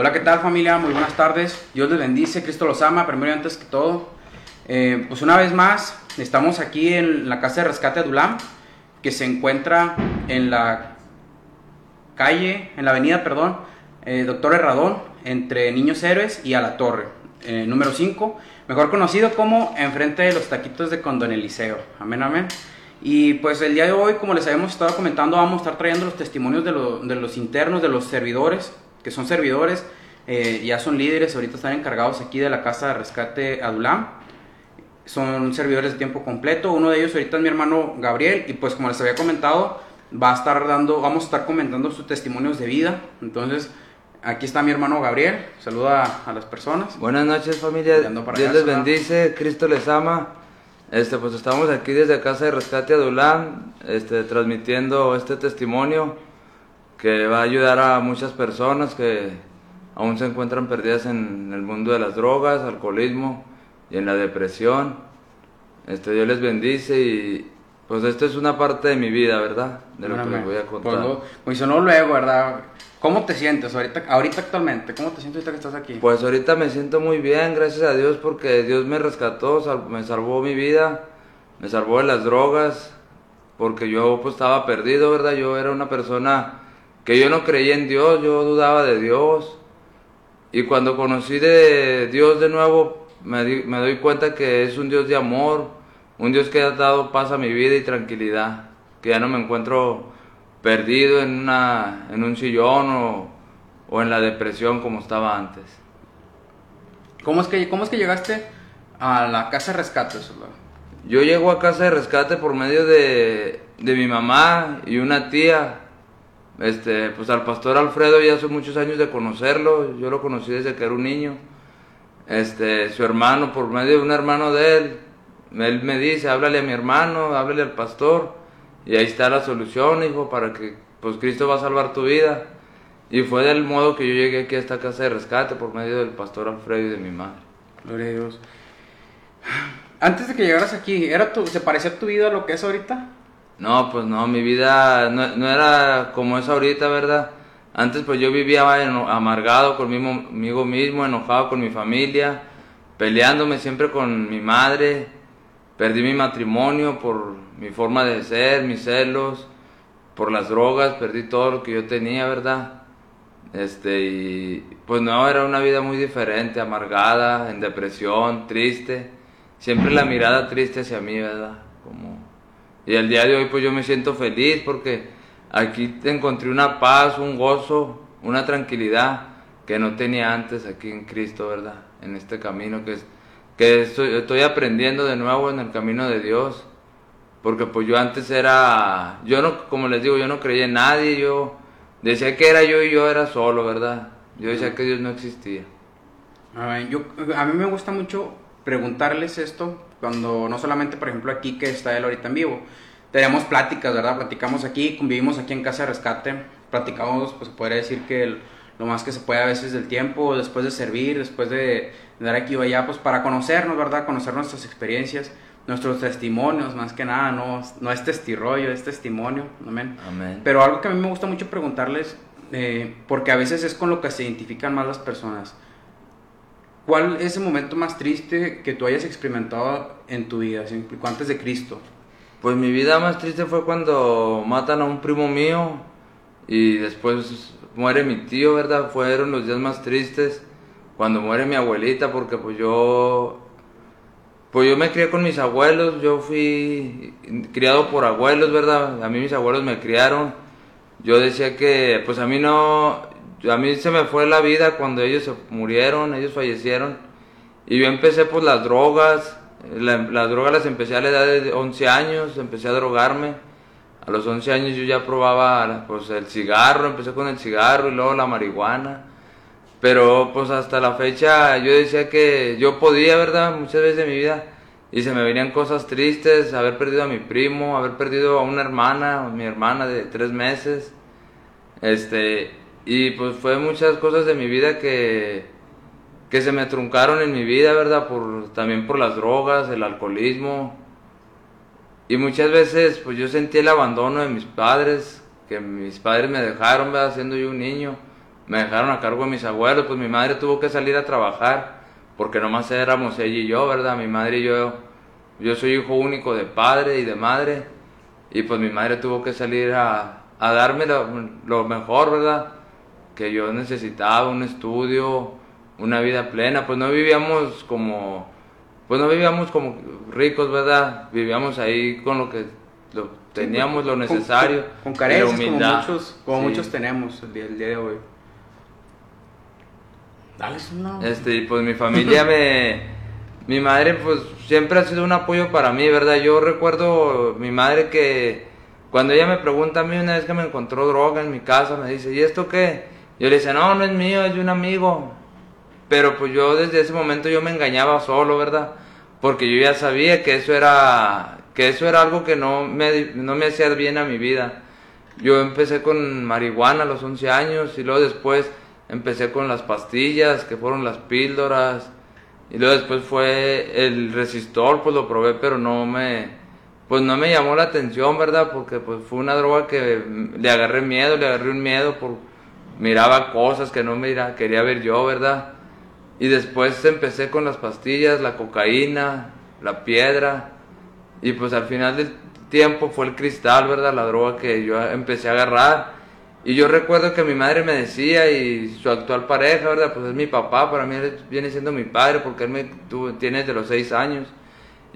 Hola, ¿qué tal familia? Muy buenas tardes. Dios les bendice, Cristo los ama, primero y antes que todo. Eh, pues una vez más, estamos aquí en la Casa de Rescate Adulam, que se encuentra en la calle, en la avenida, perdón, eh, Doctor Herradón, entre Niños Héroes y A la Torre, eh, número 5, mejor conocido como enfrente de los taquitos de Condon Eliseo. Amén, amén. Y pues el día de hoy, como les habíamos estado comentando, vamos a estar trayendo los testimonios de, lo- de los internos, de los servidores, que son servidores, eh, ya son líderes, ahorita están encargados aquí de la Casa de Rescate Adulam. Son servidores de tiempo completo. Uno de ellos ahorita es mi hermano Gabriel y pues como les había comentado, va a estar dando, vamos a estar comentando sus testimonios de vida. Entonces, aquí está mi hermano Gabriel. Saluda a las personas. Buenas noches familia, Dios allá, les bendice, Cristo les ama. Este, pues estamos aquí desde Casa de Rescate Adulán, este, transmitiendo este testimonio que va a ayudar a muchas personas que aún se encuentran perdidas en el mundo de las drogas, alcoholismo y en la depresión. Este, Dios les bendice y pues esto es una parte de mi vida, ¿verdad? De lo que les voy a contar. Pues, lo- pues no luego, ¿verdad? ¿Cómo te sientes ahorita, ahorita actualmente? ¿Cómo te sientes ahorita que estás aquí? Pues ahorita me siento muy bien, gracias a Dios, porque Dios me rescató, sal- me salvó mi vida, me salvó de las drogas, porque yo pues estaba perdido, ¿verdad? Yo era una persona que yo no creía en Dios, yo dudaba de Dios. Y cuando conocí de Dios de nuevo, me, di- me doy cuenta que es un Dios de amor, un Dios que ha dado paz a mi vida y tranquilidad, que ya no me encuentro perdido en, una, en un sillón o, o en la depresión como estaba antes. ¿Cómo es que, cómo es que llegaste a la casa de rescate? Soldado? Yo llego a casa de rescate por medio de, de mi mamá y una tía. Este, pues al pastor Alfredo ya hace muchos años de conocerlo, yo lo conocí desde que era un niño. Este, su hermano, por medio de un hermano de él, él me dice, háblale a mi hermano, háblale al pastor, y ahí está la solución, hijo, para que pues Cristo va a salvar tu vida. Y fue del modo que yo llegué aquí a esta casa de rescate por medio del pastor Alfredo y de mi madre. Gloria a Dios. Antes de que llegaras aquí, ¿era tu, ¿se parecía tu vida a lo que es ahorita? No, pues no, mi vida no, no era como es ahorita, ¿verdad? Antes pues yo vivía amargado conmigo mismo, enojado con mi familia, peleándome siempre con mi madre, perdí mi matrimonio por mi forma de ser, mis celos, por las drogas, perdí todo lo que yo tenía, ¿verdad? Este, y pues no, era una vida muy diferente, amargada, en depresión, triste, siempre la mirada triste hacia mí, ¿verdad? Como... Y el día de hoy pues yo me siento feliz porque aquí encontré una paz, un gozo, una tranquilidad que no tenía antes aquí en Cristo, ¿verdad? En este camino que, es, que estoy, estoy aprendiendo de nuevo en el camino de Dios. Porque pues yo antes era, yo no, como les digo, yo no creía en nadie, yo decía que era yo y yo era solo, ¿verdad? Yo decía que Dios no existía. A, yo, a mí me gusta mucho preguntarles esto cuando no solamente, por ejemplo, aquí que está él ahorita en vivo, tenemos pláticas, ¿verdad? Platicamos aquí, convivimos aquí en Casa de Rescate, platicamos, pues podría decir que el- lo más que se puede a veces del tiempo, después de servir, después de, de dar aquí o allá, pues para conocernos, ¿verdad? Conocer nuestras experiencias, nuestros testimonios, más que nada, no, no es testirollo, es testimonio, amén. Amén. Pero algo que a mí me gusta mucho preguntarles, eh, porque a veces es con lo que se identifican más las personas. ¿Cuál es el momento más triste que tú hayas experimentado en tu vida, antes de Cristo? Pues mi vida más triste fue cuando matan a un primo mío y después muere mi tío, ¿verdad? Fueron los días más tristes cuando muere mi abuelita porque pues yo pues yo me crié con mis abuelos, yo fui criado por abuelos, ¿verdad? A mí mis abuelos me criaron. Yo decía que pues a mí no a mí se me fue la vida cuando ellos se murieron, ellos fallecieron y yo empecé pues las drogas, la- las drogas las empecé a la edad de 11 años, empecé a drogarme. A los 11 años yo ya probaba pues el cigarro, empecé con el cigarro y luego la marihuana. Pero pues hasta la fecha yo decía que yo podía, ¿verdad? Muchas veces de mi vida. Y se me venían cosas tristes, haber perdido a mi primo, haber perdido a una hermana, mi hermana de tres meses. Este, y pues fue muchas cosas de mi vida que, que se me truncaron en mi vida, ¿verdad? Por, también por las drogas, el alcoholismo. Y muchas veces pues yo sentí el abandono de mis padres, que mis padres me dejaron, ¿verdad? Siendo yo un niño, me dejaron a cargo de mis abuelos, pues mi madre tuvo que salir a trabajar, porque nomás éramos ella y yo, ¿verdad? Mi madre y yo, yo soy hijo único de padre y de madre, y pues mi madre tuvo que salir a, a darme lo, lo mejor, ¿verdad? Que yo necesitaba, un estudio, una vida plena, pues no vivíamos como, pues no vivíamos como ricos, ¿verdad? Vivíamos ahí con lo que lo, teníamos, lo Con- necesario. Con, con carencias, como muchos, como Sí. muchos tenemos el día, el día de hoy. Dale, no. Este, y pues mi familia me... Mi madre pues siempre ha sido un apoyo para mí, ¿verdad? Yo recuerdo mi madre que cuando ella me pregunta a mí una vez que me encontró droga en mi casa, me dice, ¿y esto qué? Yo le decía, no, no es mío, es de un amigo. Pero pues yo desde ese momento yo me engañaba solo, ¿verdad? Porque yo ya sabía que eso era, que eso era algo que no me, no me hacía bien a mi vida. Yo empecé con marihuana a los 11 años y luego después empecé con las pastillas, que fueron las píldoras. Y luego después fue el resistor, pues lo probé, pero no me, pues no me llamó la atención, ¿verdad? Porque pues fue una droga que le agarré miedo, le agarré un miedo por, miraba cosas que no mira, quería ver yo, ¿verdad? Y después empecé con las pastillas, la cocaína, la piedra. Y pues al final del tiempo fue el cristal, ¿verdad? La droga que yo empecé a agarrar. Y yo recuerdo que mi madre me decía y su actual pareja, ¿verdad? Pues es mi papá, para mí viene siendo mi padre porque él me tuvo, tiene desde los seis años.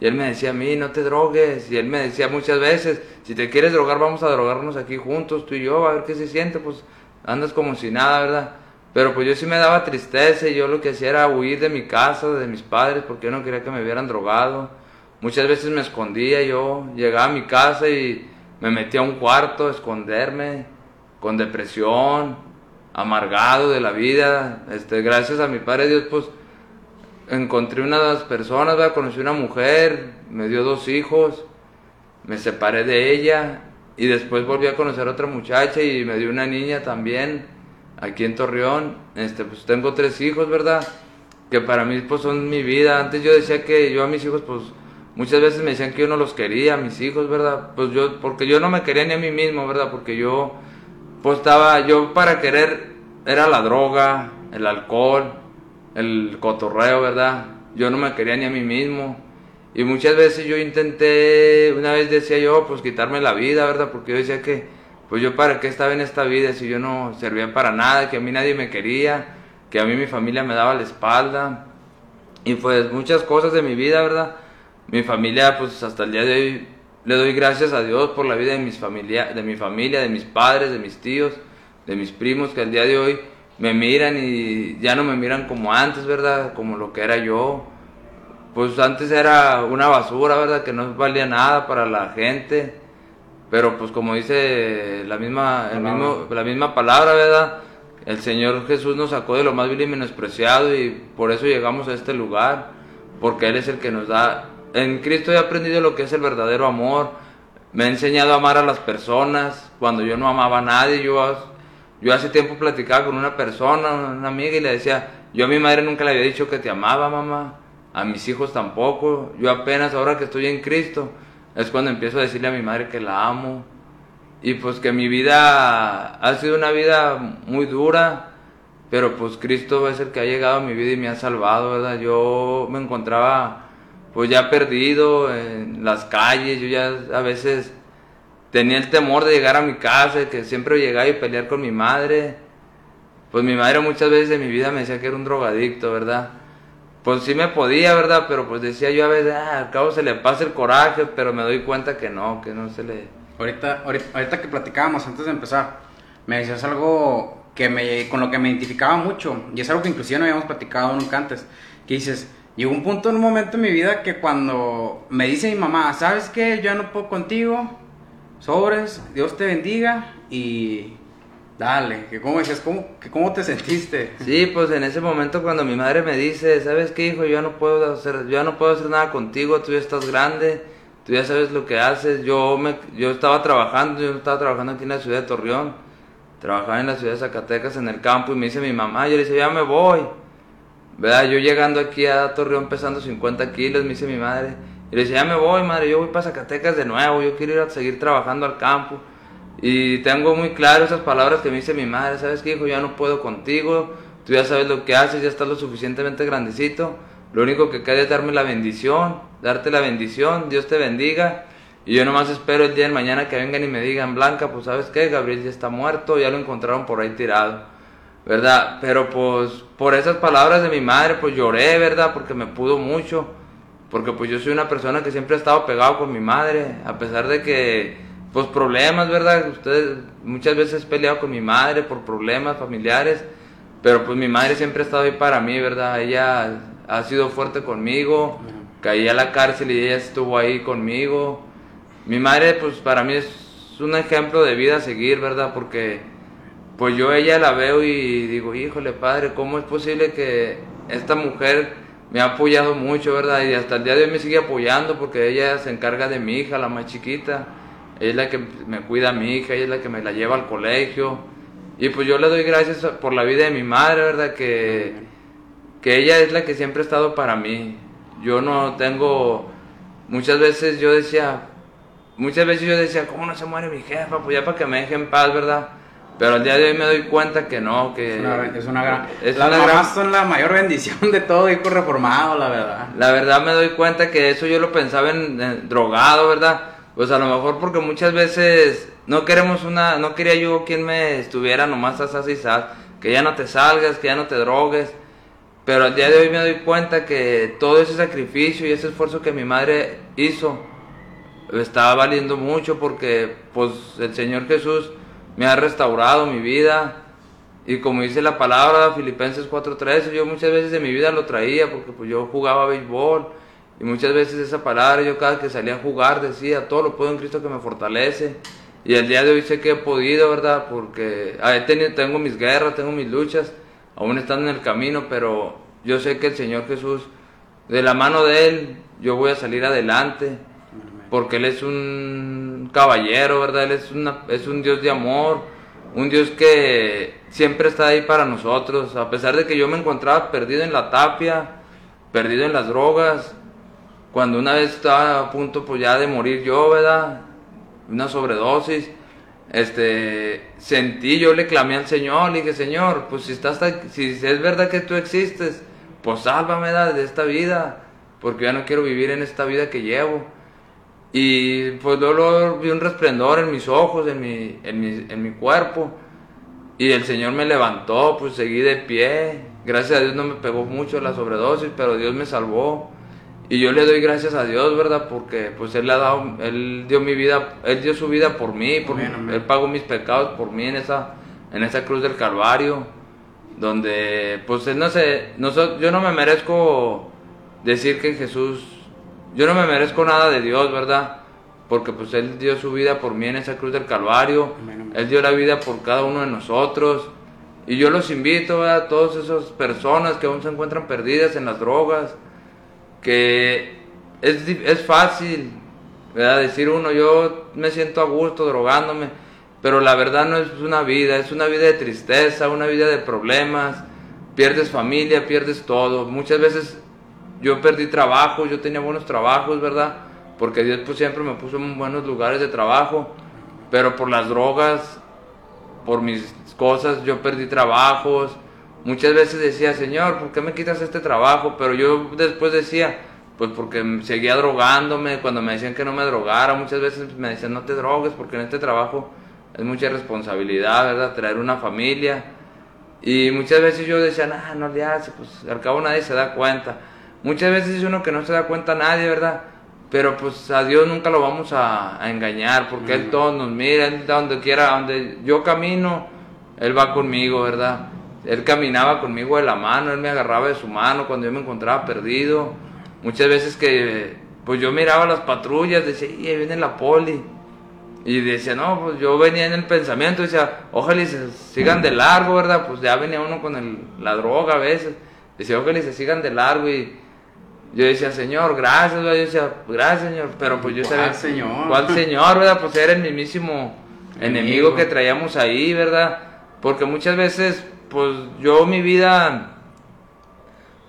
Y él me decía a mí, no te drogues. Y él me decía muchas veces, si te quieres drogar, vamos a drogarnos aquí juntos, tú y yo, a ver qué se siente. Pues andas como si nada, ¿verdad? Pero pues yo sí me daba tristeza y yo lo que hacía era huir de mi casa, de mis padres, porque yo no quería que me vieran drogado. Muchas veces me escondía, yo llegaba a mi casa y me metía a un cuarto a esconderme, con depresión, amargado de la vida. Este, gracias a mi Padre Dios, pues encontré unas personas, ¿verdad? conocí una mujer, me dio dos hijos, me separé de ella y después volví a conocer a otra muchacha y me dio una niña también aquí en Torreón. Este, pues tengo tres hijos, ¿verdad? Que para mí pues son mi vida. Antes yo decía que yo a mis hijos pues muchas veces me decían que yo no los quería, a mis hijos, ¿verdad? Pues yo porque yo no me quería ni a mí mismo, ¿verdad? Porque yo pues estaba yo para querer era la droga, el alcohol, el cotorreo, ¿verdad? Yo no me quería ni a mí mismo. Y muchas veces yo intenté, una vez decía yo, pues quitarme la vida, ¿verdad? Porque yo decía que, pues yo para qué estaba en esta vida si yo no servía para nada, que a mí nadie me quería, que a mí mi familia me daba la espalda. Y pues muchas cosas de mi vida, ¿verdad? Mi familia, pues hasta el día de hoy le doy gracias a Dios por la vida de, mis familia, de mi familia, de mis padres, de mis tíos, de mis primos, que al día de hoy me miran y ya no me miran como antes, ¿verdad? Como lo que era yo. Pues antes era una basura, ¿verdad? Que no valía nada para la gente. Pero pues como dice la misma, el Palabra. mismo, la misma palabra, ¿verdad? El Señor Jesús nos sacó de lo más vil y menospreciado y por eso llegamos a este lugar. Porque Él es el que nos da... En Cristo he aprendido lo que es el verdadero amor. Me ha enseñado a amar a las personas cuando yo no amaba a nadie. Yo, yo hace tiempo platicaba con una persona, una amiga, y le decía, yo a mi madre nunca le había dicho que te amaba, mamá. A mis hijos tampoco. Yo apenas ahora que estoy en Cristo es cuando empiezo a decirle a mi madre que la amo. Y pues que mi vida ha sido una vida muy dura, pero pues Cristo es el que ha llegado a mi vida y me ha salvado, ¿verdad? Yo me encontraba pues ya perdido en las calles, yo ya a veces tenía el temor de llegar a mi casa, que siempre llegaba y pelear con mi madre. Pues mi madre muchas veces de mi vida me decía que era un drogadicto, ¿verdad? Pues sí me podía, ¿verdad? Pero pues decía yo a veces, ah, al cabo se le pasa el coraje, pero me doy cuenta que no, que no se le... Ahorita, ahorita, que platicábamos antes de empezar, me decías algo que me, con lo que me identificaba mucho, y es algo que inclusive no habíamos platicado nunca antes, que dices, llegó un punto en un momento en mi vida que cuando me dice mi mamá, ¿sabes qué? Yo no puedo contigo, sobres, Dios te bendiga, y dale, que cómo decías, ¿cómo, que cómo te sentiste? Sí, pues en ese momento cuando mi madre me dice, ¿sabes qué, hijo? Yo no puedo hacer, yo no puedo hacer nada contigo, tú ya estás grande, tú ya sabes lo que haces. Yo me, yo estaba trabajando, yo estaba trabajando aquí en la ciudad de Torreón, trabajaba en la ciudad de Zacatecas en el campo y me dice mi mamá, yo le dice, ya me voy. ¿Verdad? Yo llegando aquí a Torreón pesando 50 kilos, me dice mi madre, y le dice, ya me voy, madre, yo voy para Zacatecas de nuevo, yo quiero ir a seguir trabajando al campo. Y tengo muy claro esas palabras que me dice mi madre, ¿sabes qué, hijo? Ya no puedo contigo, tú ya sabes lo que haces, ya estás lo suficientemente grandecito. Lo único que queda es darme la bendición, darte la bendición, Dios te bendiga. Y yo nomás espero el día de mañana que vengan y me digan, Blanca, pues sabes qué, Gabriel ya está muerto, ya lo encontraron por ahí tirado, ¿verdad? Pero pues por esas palabras de mi madre, pues lloré, ¿verdad? Porque me pudo mucho, porque pues yo soy una persona que siempre ha estado pegado con mi madre, a pesar de que, pues problemas, ¿verdad? Ustedes muchas veces he peleado con mi madre por problemas familiares, pero pues mi madre siempre ha estado ahí para mí, ¿verdad? Ella ha sido fuerte conmigo, caí a la cárcel y ella estuvo ahí conmigo mi madre, pues para mí es un ejemplo de vida a seguir, ¿verdad? Porque pues yo ella la veo y digo, híjole padre, ¿cómo es posible que esta mujer me ha apoyado mucho, ¿verdad? Y hasta el día de hoy me sigue apoyando porque ella se encarga de mi hija, la más chiquita. Ella es la que me cuida a mi hija, ella es la que me la lleva al colegio. Y pues yo le doy gracias por la vida de mi madre, ¿verdad? Que, que ella es la que siempre ha estado para mí. Yo no tengo, muchas veces yo decía, muchas veces yo decía, ¿cómo no se muere mi jefa? Pues ya para que me deje en paz, ¿verdad? Pero al día de hoy me doy cuenta que no, que... Es una, es una gran... Es las mamás son la mayor bendición de todo hijo reformado, la verdad. La verdad me doy cuenta que eso yo lo pensaba en, drogado, ¿verdad? Pues a lo mejor porque muchas veces no queremos una... No quería yo quien me estuviera nomás así, y Que ya no te salgas, que ya no te drogues. Pero al día de hoy me doy cuenta que todo ese sacrificio y ese esfuerzo que mi madre hizo estaba valiendo mucho porque pues el Señor Jesús me ha restaurado mi vida y como dice la palabra Filipenses 4:13, yo muchas veces de mi vida lo traía porque pues yo jugaba béisbol y muchas veces esa palabra yo cada que salía a jugar decía, todo lo puedo en Cristo que me fortalece. Y el día de hoy sé que he podido, ¿verdad? Porque ah, he tenido, tengo mis guerras, tengo mis luchas, aún están en el camino, pero yo sé que el Señor Jesús, de la mano de Él, yo voy a salir adelante porque Él es un caballero, ¿verdad? Él es, una, es un Dios de amor, un Dios que siempre está ahí para nosotros, a pesar de que yo me encontraba perdido en la tapia, perdido en las drogas, cuando una vez estaba a punto pues ya de morir yo, ¿verdad? Una sobredosis, este, sentí, yo le clamé al Señor, le dije, Señor, pues si, estás, si es verdad que tú existes, pues sálvame de esta vida, porque ya no quiero vivir en esta vida que llevo. Y pues luego vi un resplendor en mis ojos, en mi, en mi, en mi cuerpo. Y el Señor me levantó, pues seguí de pie. Gracias a Dios no me pegó mucho la sobredosis, pero Dios me salvó. Y yo le doy gracias a Dios, ¿verdad? Porque pues Él ha dado, Él dio mi vida, Él dio su vida por mí, por, Él pagó mis pecados por mí en esa, en esa cruz del Calvario. Donde pues Él no sé, no, yo no me merezco decir que Jesús yo no me merezco nada de Dios, ¿verdad? Porque pues Él dio su vida por mí en esa cruz del Calvario. Él dio la vida por cada uno de nosotros. Y yo los invito a todas esas personas que aún se encuentran perdidas en las drogas, que es, es fácil, ¿verdad? Decir uno, yo me siento a gusto drogándome, pero la verdad no es una vida, es una vida de tristeza, una vida de problemas, pierdes familia, pierdes todo. Muchas veces yo perdí trabajo, yo tenía buenos trabajos, ¿verdad? Porque Dios pues siempre me puso en buenos lugares de trabajo, pero por las drogas, por mis cosas, yo perdí trabajos. Muchas veces decía, Señor, ¿por qué me quitas este trabajo? Pero yo después decía, pues porque seguía drogándome, cuando me decían que no me drogara, muchas veces me decían, no te drogues, porque en este trabajo es mucha responsabilidad, ¿verdad? Traer una familia. Y muchas veces yo decía, nah, no le hace, pues al cabo nadie se da cuenta. Muchas veces es uno que no se da cuenta a nadie, ¿verdad? Pero pues a Dios nunca lo vamos a, engañar, porque Él todo nos mira, Él donde quiera, donde yo camino, Él va conmigo, ¿verdad? Él caminaba conmigo de la mano, Él me agarraba de su mano cuando yo me encontraba perdido. Muchas veces que pues yo miraba las patrullas, decía, y ahí viene la poli. Y decía, no, pues yo venía en el pensamiento, decía, ojalá y se sigan de largo, ¿verdad? Pues ya venía uno con el, la droga a veces. Decía, ojalá y se sigan de largo y yo decía, Señor, gracias, Yo decía, gracias, Señor. Pero pues yo sabía. ¿Cuál Señor? ¿Cuál Señor, verdad? Pues era el mismísimo enemigo. que traíamos ahí, ¿verdad? Porque muchas veces, pues yo mi vida.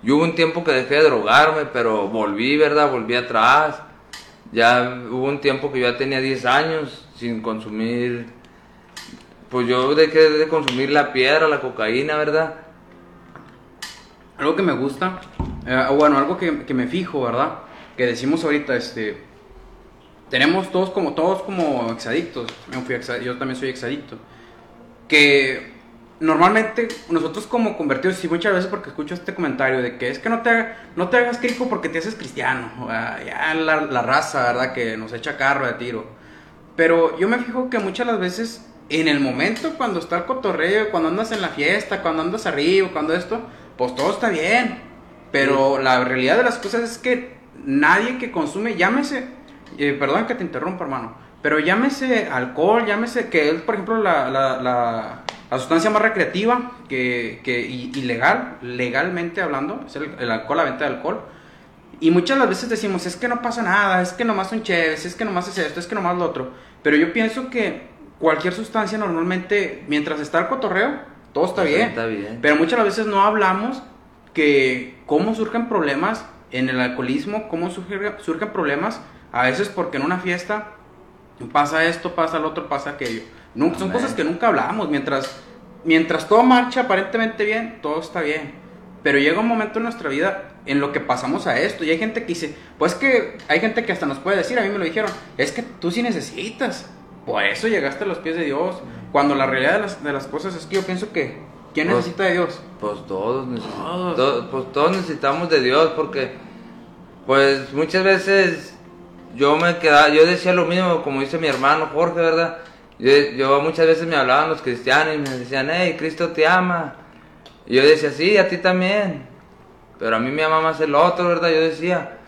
Yo hubo un tiempo que dejé de drogarme, pero volví, ¿verdad? Volví atrás. Ya hubo un tiempo que yo ya tenía 10 años sin consumir pues yo dejé de consumir la piedra, la cocaína, ¿verdad? Algo que me gusta, eh, bueno, algo que, que me fijo, ¿verdad? Que decimos ahorita, este, tenemos todos como, todos como exadictos, yo, fui yo también soy exadicto, que normalmente nosotros como convertidos, y muchas veces porque escucho este comentario de que es que no te, no te hagas crico porque te haces cristiano, o sea, ya la, la raza, ¿verdad? Que nos echa carro de tiro. Pero yo me fijo que muchas las veces en el momento cuando está el cotorreo, cuando andas en la fiesta, cuando andas arriba, cuando esto, pues todo está bien. Pero la realidad de las cosas es que nadie que consume, llámese, eh, perdón que te interrumpa hermano, pero llámese alcohol, llámese que es por ejemplo la, la, la, la sustancia más recreativa que, que y, y legal, legalmente hablando, es el, el alcohol, la venta de alcohol. Y muchas las veces decimos, es que no pasa nada, es que nomás son chéves, es que nomás es esto, es que nomás lo otro. Pero yo pienso que cualquier sustancia normalmente, mientras está el cotorreo, todo está bien. Está bien. Pero muchas las veces no hablamos que cómo surgen problemas en el alcoholismo, cómo surge- surgen problemas a veces porque en una fiesta pasa esto, pasa lo otro, pasa aquello. No, son cosas que nunca hablamos. Mientras, mientras todo marcha aparentemente bien, todo está bien. Pero llega un momento en nuestra vida en lo que pasamos a esto. Y hay gente que dice, pues que hay gente que hasta nos puede decir, a mí me lo dijeron, es que tú sí necesitas. Por eso llegaste a los pies de Dios. Cuando la realidad de las, de las cosas es que yo pienso que, ¿quién Pues- necesita de Dios? Pues todos, Todos. to- pues todos necesitamos de Dios porque pues muchas veces yo me quedaba, yo decía lo mismo como dice mi hermano Jorge, ¿verdad? Yo, yo muchas veces me hablaban los cristianos y me decían, hey, Cristo te ama. Y yo decía, sí, a ti también. Pero a mí me ama más el otro, ¿verdad? Yo decía,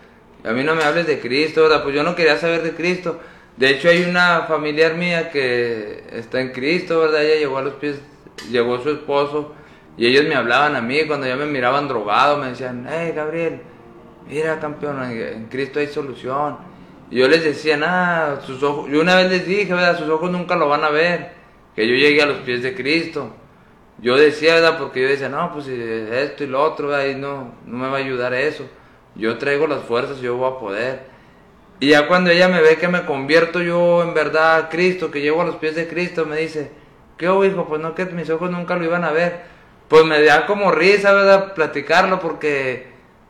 a mí no me hables de Cristo, ¿verdad? Pues yo no quería saber de Cristo. De hecho, hay una familiar mía que está en Cristo, ¿verdad? Ella llegó a los pies, llegó su esposo y ellos me hablaban a mí cuando ya me miraban drogado, me decían, hey, Gabriel, mira, campeón, en en Cristo hay solución. Yo les decía, nada, sus ojos, yo una vez les dije, ¿verdad? Sus ojos nunca lo van a ver, que yo llegué a los pies de Cristo. Yo decía, ¿verdad? Porque yo decía, no, pues si esto y lo otro. Y no, no me va a ayudar eso. Yo traigo las fuerzas, yo voy a poder. Y ya cuando ella me ve que me convierto yo en verdad a Cristo, que llego a los pies de Cristo, me dice, ¿qué hubo, hijo? Pues no, que mis ojos nunca lo iban a ver. Pues me da como risa, ¿verdad? Platicarlo porque,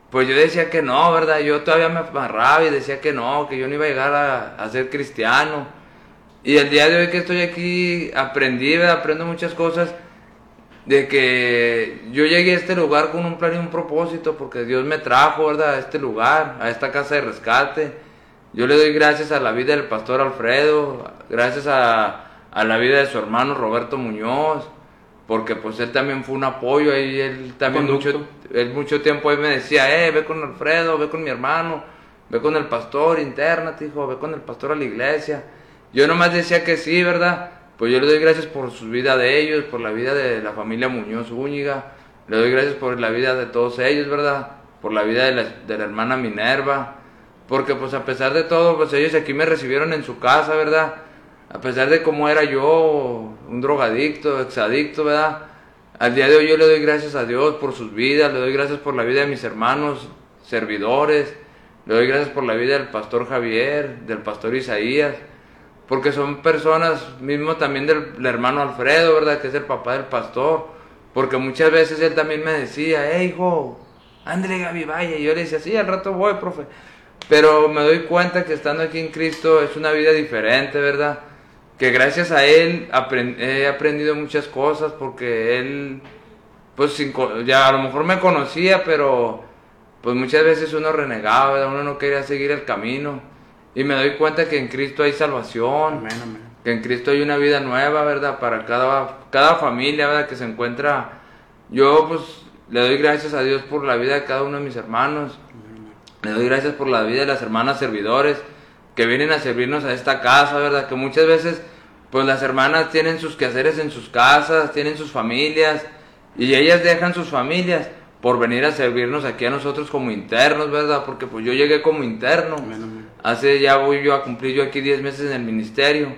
pues yo decía que no, ¿verdad? Yo todavía me amarraba y decía que no, que yo no iba a llegar a, ser cristiano. Y el día de hoy que estoy aquí, aprendí, ¿verdad? Aprendo muchas cosas de que yo llegué a este lugar con un plan y un propósito, porque Dios me trajo, ¿verdad? A este lugar, a esta casa de rescate. Yo le doy gracias a la vida del pastor Alfredo, gracias a la vida de su hermano Roberto Muñoz, porque pues él también fue un apoyo ahí, él también mucho, él mucho tiempo ahí me decía, eh, ve con Alfredo, ve con mi hermano, ve con el pastor, internate, hijo, ve con el pastor a la iglesia. Yo nomás decía que sí, ¿verdad? Pues yo le doy gracias por su vida de ellos, por la vida de la familia Muñoz Úñiga, le doy gracias por la vida de todos ellos, ¿verdad? Por la vida de la, de la hermana Minerva, porque pues a pesar de todo, pues ellos aquí me recibieron en su casa, ¿verdad? A pesar de cómo era yo, un drogadicto, exadicto, ¿verdad? Al día de hoy yo le doy gracias a Dios por sus vidas, le doy gracias por la vida de mis hermanos, servidores, le doy gracias por la vida del pastor Javier, del pastor Isaías, porque son personas, mismo también del, hermano Alfredo, ¿verdad? Que es el papá del pastor, porque muchas veces él también me decía, hey hijo, ándale Gaby, y yo le decía, sí, al rato voy, profe, pero me doy cuenta que estando aquí en Cristo es una vida diferente, ¿verdad? Que gracias a Él apren- he aprendido muchas cosas porque Él, pues sin ya a lo mejor me conocía, pero pues muchas veces uno renegaba, uno no quería seguir el camino. Y me doy cuenta que en Cristo hay salvación, Amén, amén. que en Cristo hay una vida nueva, ¿verdad? Para cada, cada familia, ¿verdad? Que se encuentra. Yo, pues, le doy gracias a Dios por la vida de cada uno de mis hermanos. Le doy gracias por la vida de las hermanas servidores que vienen a servirnos a esta casa, ¿verdad? Que muchas veces, pues las hermanas tienen sus quehaceres en sus casas, tienen sus familias, y ellas dejan sus familias por venir a servirnos aquí a nosotros como internos, ¿verdad? Porque pues yo llegué como interno. Hace ya voy yo a cumplir yo aquí 10 meses en el ministerio.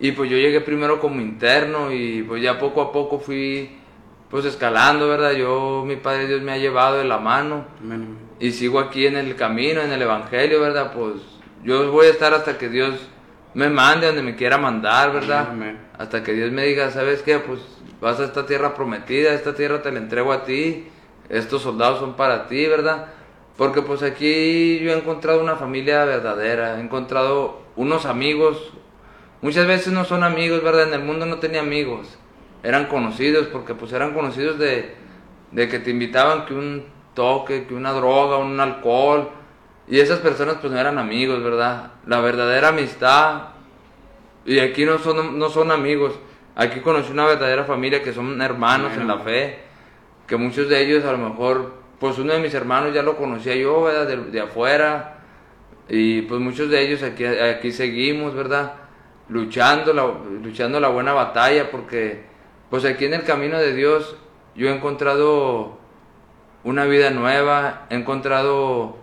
Y pues yo llegué primero como interno y pues ya poco a poco fui pues escalando, ¿verdad? Yo, mi Padre Dios me ha llevado de la mano amén. y sigo aquí en el camino, en el Evangelio, ¿verdad? Pues yo voy a estar hasta que Dios me mande donde me quiera mandar, ¿verdad? Amén. Hasta que Dios me diga, ¿sabes qué? Pues vas a esta tierra prometida, esta tierra te la entrego a ti, estos soldados son para ti, ¿verdad? Porque pues aquí yo he encontrado una familia verdadera, he encontrado unos amigos, muchas veces no son amigos, ¿verdad? En el mundo no tenía amigos, eran conocidos, porque pues eran conocidos de, de que te invitaban que un toque, que una droga, un alcohol, y esas personas pues no eran amigos, ¿verdad? La verdadera amistad, y aquí no son, no son amigos, aquí conocí una verdadera familia que son hermanos en la fe, que muchos de ellos a lo mejor, pues uno de mis hermanos ya lo conocía yo, ¿verdad? De, de afuera, y pues muchos de ellos aquí, aquí seguimos, ¿verdad? Luchando la, luchando la buena batalla, porque pues aquí en el camino de Dios yo he encontrado una vida nueva, he encontrado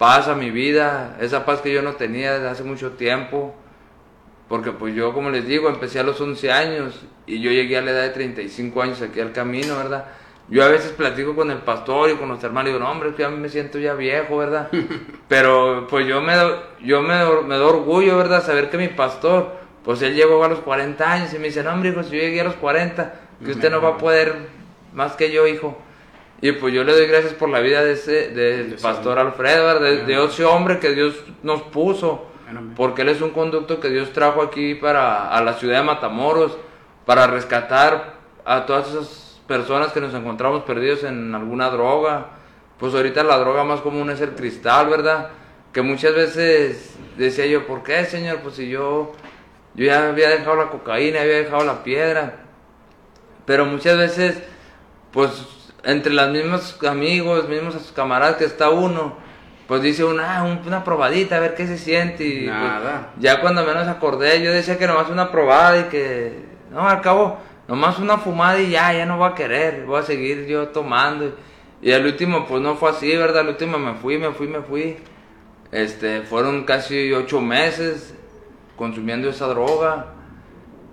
paz a mi vida, esa paz que yo no tenía desde hace mucho tiempo, porque pues yo como les digo, empecé a los 11 años y yo llegué a la edad de 35 años aquí al camino, ¿verdad? Yo a veces platico con el pastor y con los hermanos y digo, no hombre, que ya me siento ya viejo, ¿verdad? Pero pues yo me, yo me, me doy orgullo, ¿verdad? Saber que mi pastor, pues él llegó a los 40 años y me dice, no hombre, hijo, si yo llegué a los 40, que usted no va a poder más que yo, hijo. Y pues yo le doy gracias por la vida de ese, del De pastor Alfredo, de, de ese hombre que Dios nos puso. Porque él es un conducto que Dios trajo aquí para a la ciudad de Matamoros, para rescatar a todas esas personas que nos encontramos perdidos en alguna droga. Pues ahorita la droga más común es el cristal, ¿verdad? Que muchas veces decía yo, ¿por qué, Señor? Pues si yo, yo ya había dejado la cocaína, había dejado la piedra. Pero muchas veces, pues entre los mismos amigos, mismos camaradas que está uno, pues dice uno, ah, un- una probadita, a ver qué se siente. Y pues, Nada. ya cuando menos acordé, yo decía que nomás una probada y que, no, al cabo, nomás una fumada y ya, ya no voy a querer, voy a seguir yo tomando. Y al último, pues no fue así, ¿verdad? Al último me fui, me fui, me fui. Este, fueron casi ocho meses consumiendo esa droga.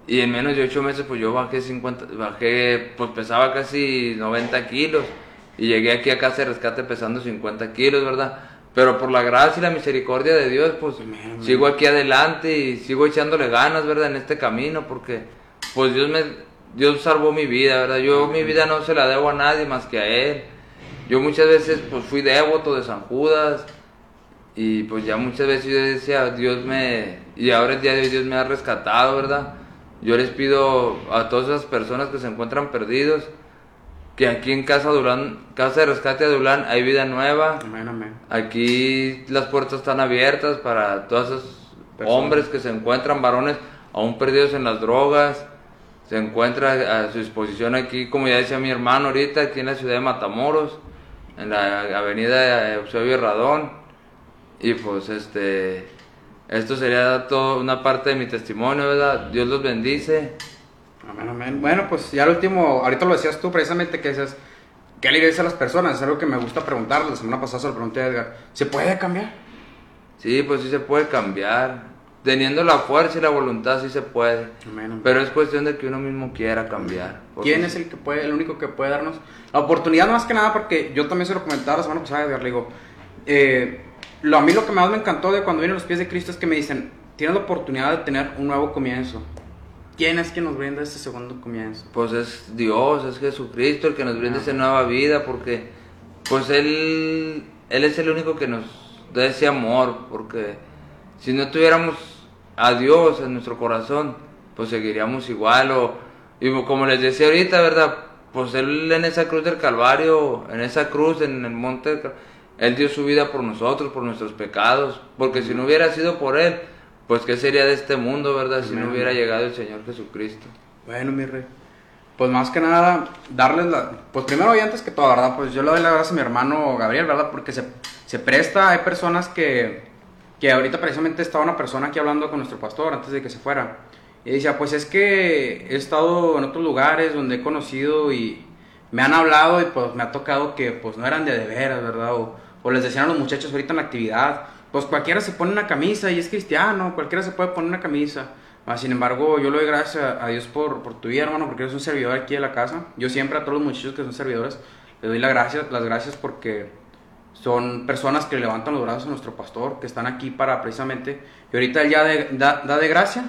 Y en menos de ocho meses, pues yo bajé 50, bajé, pues pesaba casi 90 kilos. Y llegué aquí a casa de rescate pesando 50 kilos, ¿verdad? Pero por la gracia y la misericordia de Dios, pues Amén. sigo aquí adelante y sigo echándole ganas, ¿verdad? En este camino, porque pues Dios me, Dios salvó mi vida, ¿verdad? Yo mi vida no se la debo a nadie más que a Él. Yo muchas veces, pues fui devoto de San Judas. Y pues ya muchas veces yo decía, Dios me... Y ahora el día de hoy Dios me ha rescatado, ¿verdad? Yo les pido a todas esas personas que se encuentran perdidos, que aquí en Casa Durán, Casa de Rescate de Durán hay vida nueva. Amén, amén. Aquí las puertas están abiertas para todos esos Personas. hombres que se encuentran, varones aún perdidos en las drogas. Se encuentra a su disposición aquí, como ya decía mi hermano ahorita, aquí en la ciudad de Matamoros, en la avenida Eusebio Radón. Y pues este, esto sería todo una parte de mi testimonio, ¿verdad? Dios los bendice. Amén, amén. Bueno, pues ya lo último, ahorita lo decías tú precisamente que dices, ¿qué le dices a las personas? Es algo que me gusta preguntar, la semana pasada se lo pregunté a Edgar, ¿se puede cambiar? Sí, pues sí se puede cambiar. Teniendo la fuerza y la voluntad sí se puede. Amén, amén. Pero es cuestión de que uno mismo quiera cambiar. ¿Quién es el que puede, el único que puede darnos la oportunidad más que nada? Porque yo también se lo comentaba la semana pasada, Edgar, le digo, eh, lo, a mí lo que más me encantó de cuando vine a los pies de Cristo es que me dicen, tienes la oportunidad de tener un nuevo comienzo. ¿Quién es quien nos brinda este segundo comienzo? Pues es Dios, es Jesucristo el que nos brinda esa nueva vida, porque pues Él, Él es el único que nos da ese amor, porque si no tuviéramos a Dios en nuestro corazón, pues seguiríamos igual, o, y como les decía ahorita, ¿verdad? Pues Él en esa cruz del Calvario, en esa cruz, en el monte, del Cal- Él dio su vida por nosotros, por nuestros pecados, porque si no hubiera sido por Él, pues qué sería de este mundo, ¿verdad? Si no hubiera llegado el Señor Jesucristo. Bueno, mi rey. Pues más que nada, darles la... Pues primero y antes que todo, ¿verdad? Pues yo le doy las gracias a mi hermano Gabriel, ¿verdad? Porque se, se presta, hay personas que... Que ahorita precisamente estaba una persona aquí hablando con nuestro pastor antes de que se fuera. Y decía, pues es que he estado en otros lugares donde he conocido y me han hablado y pues me ha tocado que pues no eran de de veras, ¿verdad? O, o les decían a los muchachos ahorita en la actividad, pues cualquiera se pone una camisa y es cristiano, cualquiera se puede poner una camisa. Ah, sin embargo, yo le doy gracias a, Dios por, por tu vida, hermano, porque eres un servidor aquí de la casa. Yo siempre a todos los muchachos que son servidores les doy la gracia, las gracias porque son personas que levantan los brazos a nuestro pastor, que están aquí para precisamente, y ahorita él ya de- da, da de gracia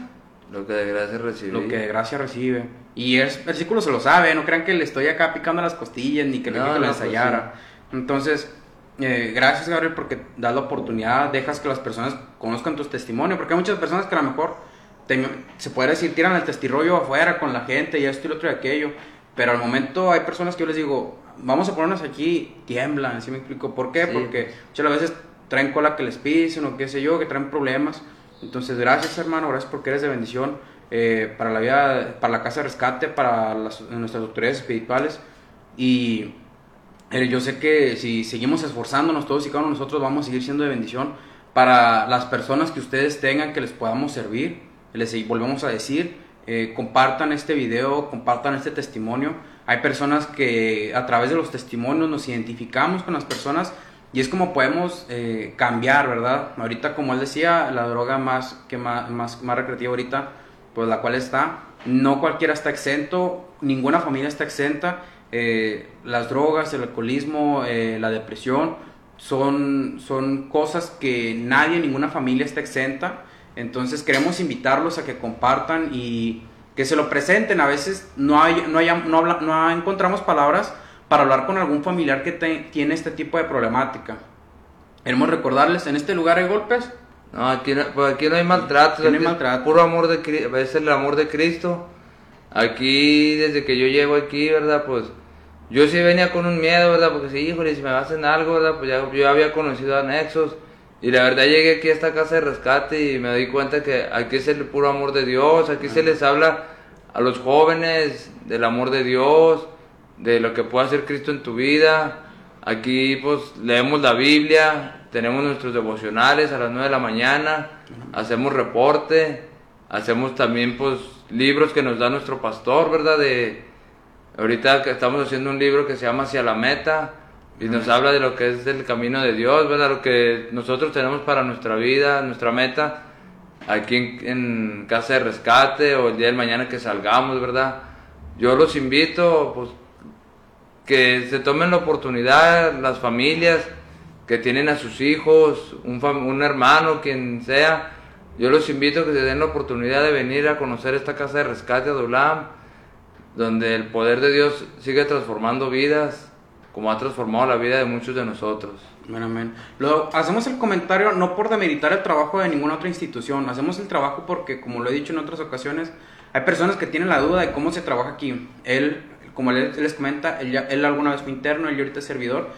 Lo que de gracia recibí. lo que de gracia recibe. Y el versículo se lo sabe, no crean que le estoy acá picando las costillas ni que le No, dije que lo no, pues ensayara. Entonces, eh, gracias Gabriel porque das la oportunidad, dejas que las personas conozcan tus testimonios, porque hay muchas personas que a lo mejor te- se puede decir tiran el testirollo afuera con la gente y esto y lo otro y aquello, pero al momento hay personas que yo les digo, vamos a ponernos aquí, tiemblan, ¿sí me explico? ¿Por qué? Sí. Porque muchas veces traen cola que les pisen o qué sé yo, que traen problemas. Entonces, gracias hermano, gracias porque eres de bendición eh, para la vida, para la casa de rescate, para las- nuestras autoridades espirituales. Y eh, yo sé que si seguimos esforzándonos todos y cada uno de nosotros vamos a seguir siendo de bendición para las personas que ustedes tengan que les podamos servir. Les volvemos a decir, eh, compartan este video, compartan este testimonio. Hay personas que a través de los testimonios nos identificamos con las personas y es como podemos eh, cambiar, ¿verdad? Ahorita, como él decía, la droga más, que más, más, más recreativa ahorita, pues la cual está, no cualquiera está exento, ninguna familia está exenta. Eh, las drogas, el alcoholismo, eh, la depresión, son, son cosas que nadie, ninguna familia está exenta. Entonces queremos invitarlos a que compartan y que se lo presenten. A veces no, hay, no, hay, no, habla- no encontramos palabras para hablar con algún familiar que te- tiene este tipo de problemática. Queremos recordarles, en este lugar hay golpes, No, aquí no, pues aquí no hay maltrato. Aquí no hay maltrato. Puro amor de. Es el amor de Cristo. Aquí, desde que yo llego aquí, ¿verdad? Pues yo sí venía con un miedo, ¿verdad? Porque sí, híjole, si me hacen algo, ¿verdad? Pues ya, yo había conocido anexos. Y la verdad llegué aquí a esta casa de rescate y me doy cuenta que aquí es el puro amor de Dios. Aquí se les habla a los jóvenes del amor de Dios, de lo que puede hacer Cristo en tu vida. Aquí pues leemos la Biblia, tenemos nuestros devocionales a las 9 de la mañana, hacemos reporte, hacemos también pues libros que nos da nuestro pastor, ¿verdad? De, ahorita estamos haciendo un libro que se llama Hacia la Meta y nos habla de lo que es el camino de Dios, ¿verdad? Lo que nosotros tenemos para nuestra vida, nuestra meta, aquí en, en Casa de Rescate o el día del mañana que salgamos, ¿verdad? Yo los invito, pues, que se tomen la oportunidad, las familias que tienen a sus hijos, un, un hermano, quien sea, yo los invito a que se den la oportunidad de venir a conocer esta casa de rescate de Ulam, donde el poder de Dios sigue transformando vidas, como ha transformado la vida de muchos de nosotros. Amén, amén. Hacemos el comentario no por demeritar el trabajo de ninguna otra institución, hacemos el trabajo porque, como lo he dicho en otras ocasiones, hay personas que tienen la duda de cómo se trabaja aquí. Él, como él, les comenta, él, él alguna vez fue interno, él ahorita es servidor,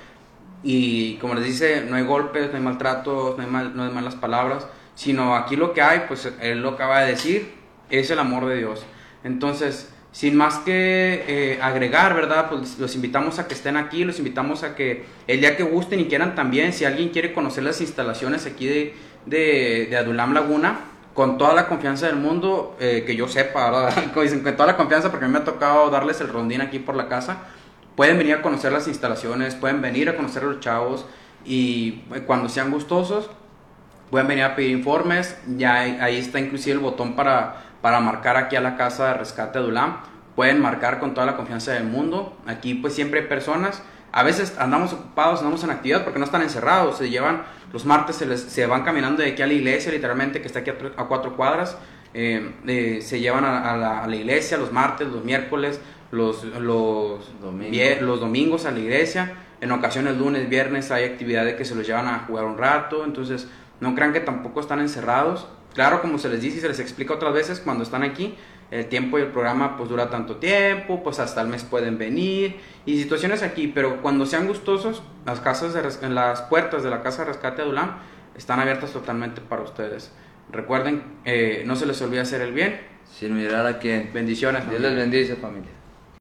y como les dice, no hay golpes, no hay maltratos, no hay, mal- no hay malas palabras, sino aquí lo que hay, pues él lo acaba de decir, es el amor de Dios. Entonces, sin más que eh, agregar, ¿verdad? Pues los invitamos a que estén aquí, los invitamos a que el día que gusten y quieran también, si alguien quiere conocer las instalaciones aquí de, de, Adulam Laguna, con toda la confianza del mundo, eh, que yo sepa, ¿verdad? Con toda la confianza, porque a mí me ha tocado darles el rondín aquí por la casa, pueden venir a conocer las instalaciones, pueden venir a conocer a los chavos y eh, cuando sean gustosos, pueden venir a pedir informes, ya ahí, está inclusive el botón para, para marcar aquí a la casa de rescate de ULAM, pueden marcar con toda la confianza del mundo, aquí pues siempre hay personas, a veces andamos ocupados, andamos en actividad porque no están encerrados, se llevan, los martes se, les- se van caminando de aquí a la iglesia, literalmente que está aquí a, a cuatro cuadras, eh, eh, se llevan a, a la, a la iglesia los martes, los miércoles, los, los, Domingos. vie- los domingos a la iglesia, en ocasiones lunes, viernes hay actividades que se los llevan a jugar un rato, entonces no crean que tampoco están encerrados. Claro, como se les dice y se les explica otras veces, cuando están aquí, el tiempo y el programa pues dura tanto tiempo, pues hasta el mes pueden venir y situaciones aquí, pero cuando sean gustosos, las casas de las puertas de la casa de rescate de Ulam están abiertas totalmente para ustedes. Recuerden, eh, no se les olvide hacer el bien. Sin mirar a quién. Bendiciones. Dios familia. les bendice, familia.